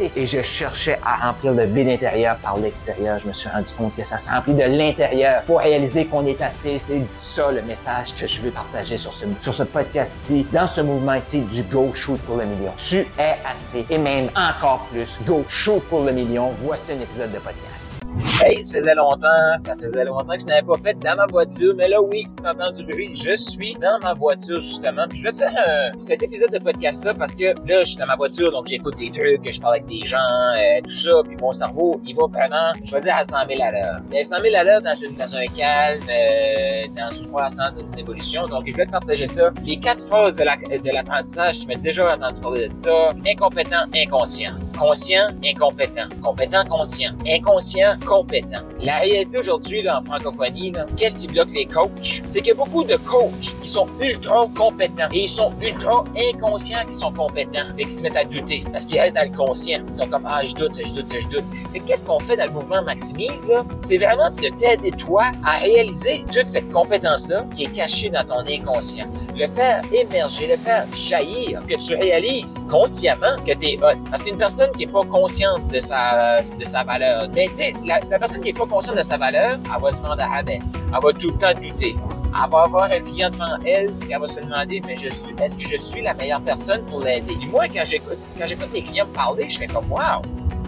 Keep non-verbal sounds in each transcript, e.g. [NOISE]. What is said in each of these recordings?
Et je cherchais à remplir le vide intérieur par l'extérieur. Je me suis rendu compte que ça se remplit de l'intérieur. Faut réaliser qu'on est assez. C'est ça le message que je veux partager sur ce, sur ce podcast-ci, dans ce mouvement ici du Go Shoot pour le million. Tu es assez et même encore plus. Go Shoot pour le million. Voici un épisode de podcast. Hey, ça faisait longtemps, ça faisait longtemps que je n'avais pas fait dans ma voiture, mais là, oui, si t'entends du bruit, je suis dans ma voiture, justement. Puis je vais te faire un, cet épisode de podcast-là parce que là, je suis dans ma voiture, donc j'écoute des trucs, je parle avec des gens, euh, tout ça, puis mon cerveau, il va vraiment, je vais dire à 100 000 à l'heure. Mais 100 000 à l'heure dans, une, dans un calme, euh, dans une croissance, dans une évolution. Donc, je vais te partager ça. Les quatre phases de l'apprentissage, la, tu m'as déjà entendu parler de ça. Incompétent, inconscient. Conscient, incompétent. Compétent, conscient. Inconscient, compétent. La réalité aujourd'hui en francophonie, qu'est-ce qui bloque les coachs? C'est qu'il y a beaucoup de coachs qui sont ultra compétents et ils sont ultra inconscients qui sont compétents et qui se mettent à douter parce qu'ils restent dans le conscient. Ils sont comme Ah, je doute, je doute, je doute. Mais qu'est-ce qu'on fait dans le mouvement Maximise? là? C'est vraiment de t'aider toi à réaliser toute cette compétence-là qui est cachée dans ton inconscient. Le faire émerger, le faire jaillir, que tu réalises consciemment que tu es hot. Parce qu'une personne qui est pas consciente de sa, de sa valeur, mais tu sais, la, personne qui n'est pas consciente de sa valeur, elle va se vendre à rabais. Elle va tout le temps douter. Elle va avoir un client devant elle et elle va se demander, mais je suis, est-ce que je suis la meilleure personne pour l'aider? Moi, quand j'écoute, quand j'écoute mes clients parler, je fais comme, wow!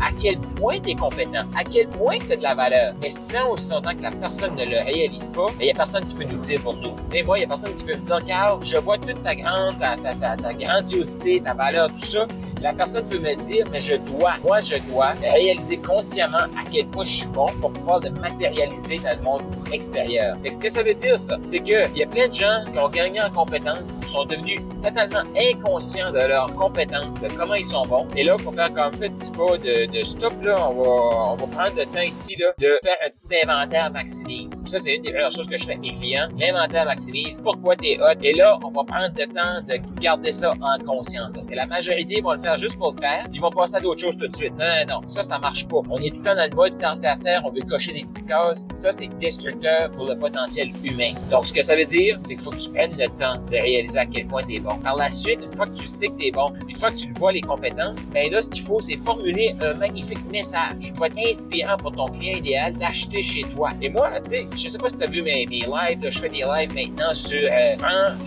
À quel point tu es compétent, à quel point tu as de la valeur. Mais tant aussi longtemps que la personne ne le réalise pas, il n'y a personne qui peut nous dire pour nous. Tu sais, moi, il n'y a personne qui peut me dire, Carl, je vois toute ta grande, ta, ta, ta, ta grandiosité, ta valeur, tout ça. La personne peut me dire, mais je dois, moi, je dois réaliser consciemment à quel point je suis bon pour pouvoir le matérialiser dans le monde extérieur. Et ce que ça veut dire, ça, c'est qu'il y a plein de gens qui ont gagné en compétences, sont devenus totalement inconscients de leurs compétences, de comment ils sont bons. Et là, faut faire comme petit pas de, de stop, là, on va, on va prendre le temps ici, là, de faire un petit inventaire maximise. Ça, c'est une des premières choses que je fais avec mes clients. L'inventaire maximise, pourquoi t'es hot? Et là, on va prendre le temps de garder ça en conscience. Parce que la majorité vont le faire juste pour le faire. Ils vont passer à d'autres choses tout de suite. Non, non, non. Ça, ça marche pas. On est tout le temps dans le mode faire, faire, faire. On veut cocher des petites cases. Ça, c'est destructeur pour le potentiel humain. Donc, ce que ça veut dire, c'est qu'il faut que tu prennes le temps de réaliser à quel point t'es bon. Par la suite, une fois que tu sais que t'es bon, une fois que tu vois les compétences, ben là, ce qu'il faut, c'est formuler un magnifique message qui va être inspirant pour ton client idéal d'acheter chez toi. Et moi, tu sais, je sais pas si tu as vu mes, mes lives, je fais des lives maintenant sur euh,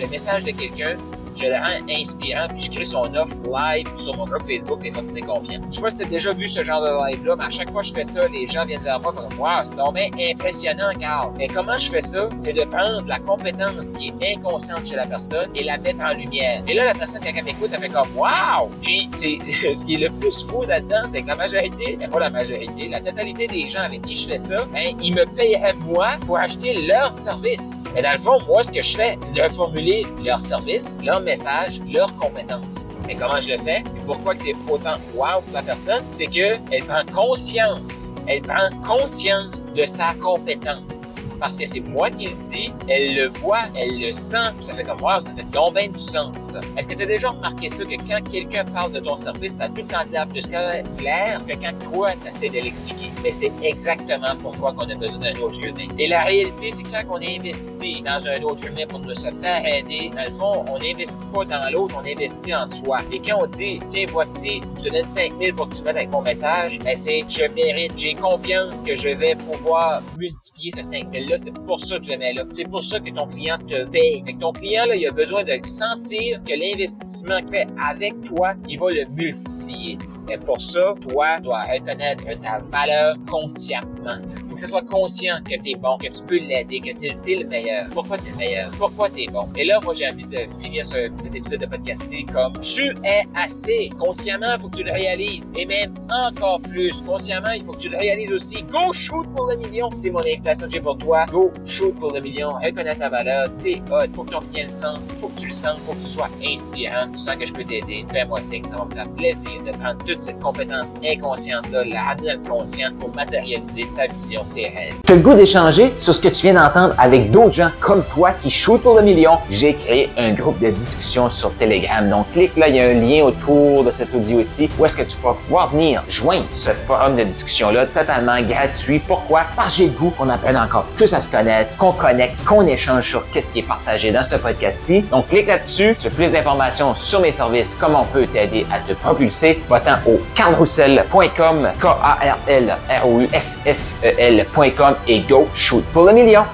le message de quelqu'un je le rends inspirant, puis je crée son offre live sur mon groupe Facebook, les Fortunés Confiants. Je sais pas si t'as déjà vu ce genre de live-là, mais à chaque fois que je fais ça, les gens viennent vers moi comme Wow, c'est tombé impressionnant, Carl. Et comment je fais ça? C'est de prendre la compétence qui est inconsciente chez la personne et la mettre en lumière. Et là, la personne, quand elle m'écoute, elle fait comme Wow! Puis, c'est [LAUGHS] ce qui est le plus fou là-dedans, c'est que la majorité, mais pas la majorité, la totalité des gens avec qui je fais ça, ben, ils me payeraient moi pour acheter leur service. Et dans le fond, moi, ce que je fais, c'est de reformuler leur service, message, leurs compétences. Et comment je le fais? Et pourquoi c'est autant wow pour la personne? C'est que elle prend conscience. Elle prend conscience de sa compétence parce que c'est moi qui le dis, elle le voit, elle le sent, ça fait comme wow, ça fait donc bien du sens. Est-ce que tu as déjà remarqué ça que quand quelqu'un parle de ton service, ça a tout le temps l'air plus clair que quand toi tu essaies de l'expliquer? Mais c'est exactement pourquoi qu'on a besoin d'un autre humain. Et la réalité, c'est que quand on investit dans un autre humain pour nous se faire aider, dans le fond, on n'investit pas dans l'autre, on investit en soi. Et quand on dit, tiens, voici, je te donne 5000 pour que tu mettes avec mon message, ben c'est, je mérite, j'ai confiance que je vais pouvoir multiplier ce 5000 c'est pour ça que je le mets là. C'est pour ça que ton client te paye. Fait que ton client, là, il a besoin de sentir que l'investissement qu'il fait avec toi, il va le multiplier. Et pour ça, toi, tu dois reconnaître ta valeur consciemment. Faut que ce soit conscient que t'es bon, que tu peux l'aider, que t'es es le meilleur. Pourquoi t'es le meilleur? Pourquoi t'es bon? Et là, moi, j'ai envie de finir ce, cet épisode de podcast-ci comme tu es assez. Consciemment, il faut que tu le réalises. Et même encore plus, consciemment, il faut que tu le réalises aussi. Go shoot pour le million! C'est mon invitation que j'ai pour toi. Go shoot pour le million. Reconnais ta valeur. T'es hot. Faut que ton client le sente. Faut que tu le sens. Faut que tu sois inspirant. Tu sens que je peux t'aider. Fais-moi signe. Ça va me faire plaisir de prendre toute cette compétence inconsciente-là, la ramener dans le conscient pour matérialiser ta vision, tes rêves. Tu as le goût d'échanger sur ce que tu viens d'entendre avec d'autres gens comme toi qui shootent pour le million? J'ai créé un groupe de discussion sur Telegram. Donc, clique là, il y a un lien autour de cet audio ici où est-ce que tu vas pouvoir venir joindre ce forum de discussion-là totalement gratuit. Pourquoi? Parce que j'ai le goût qu'on apprenne encore plus à se connaître, qu'on connecte, qu'on échange sur qu'est-ce qui est partagé dans ce podcast-ci. Donc, clique là-dessus. Tu as plus d'informations sur mes services, comment on peut t'aider à te propulser. Va-t'en au carlroussel.com, K-A-R-L-R-O-U-S-S-E-L.com et go shoot pour le million.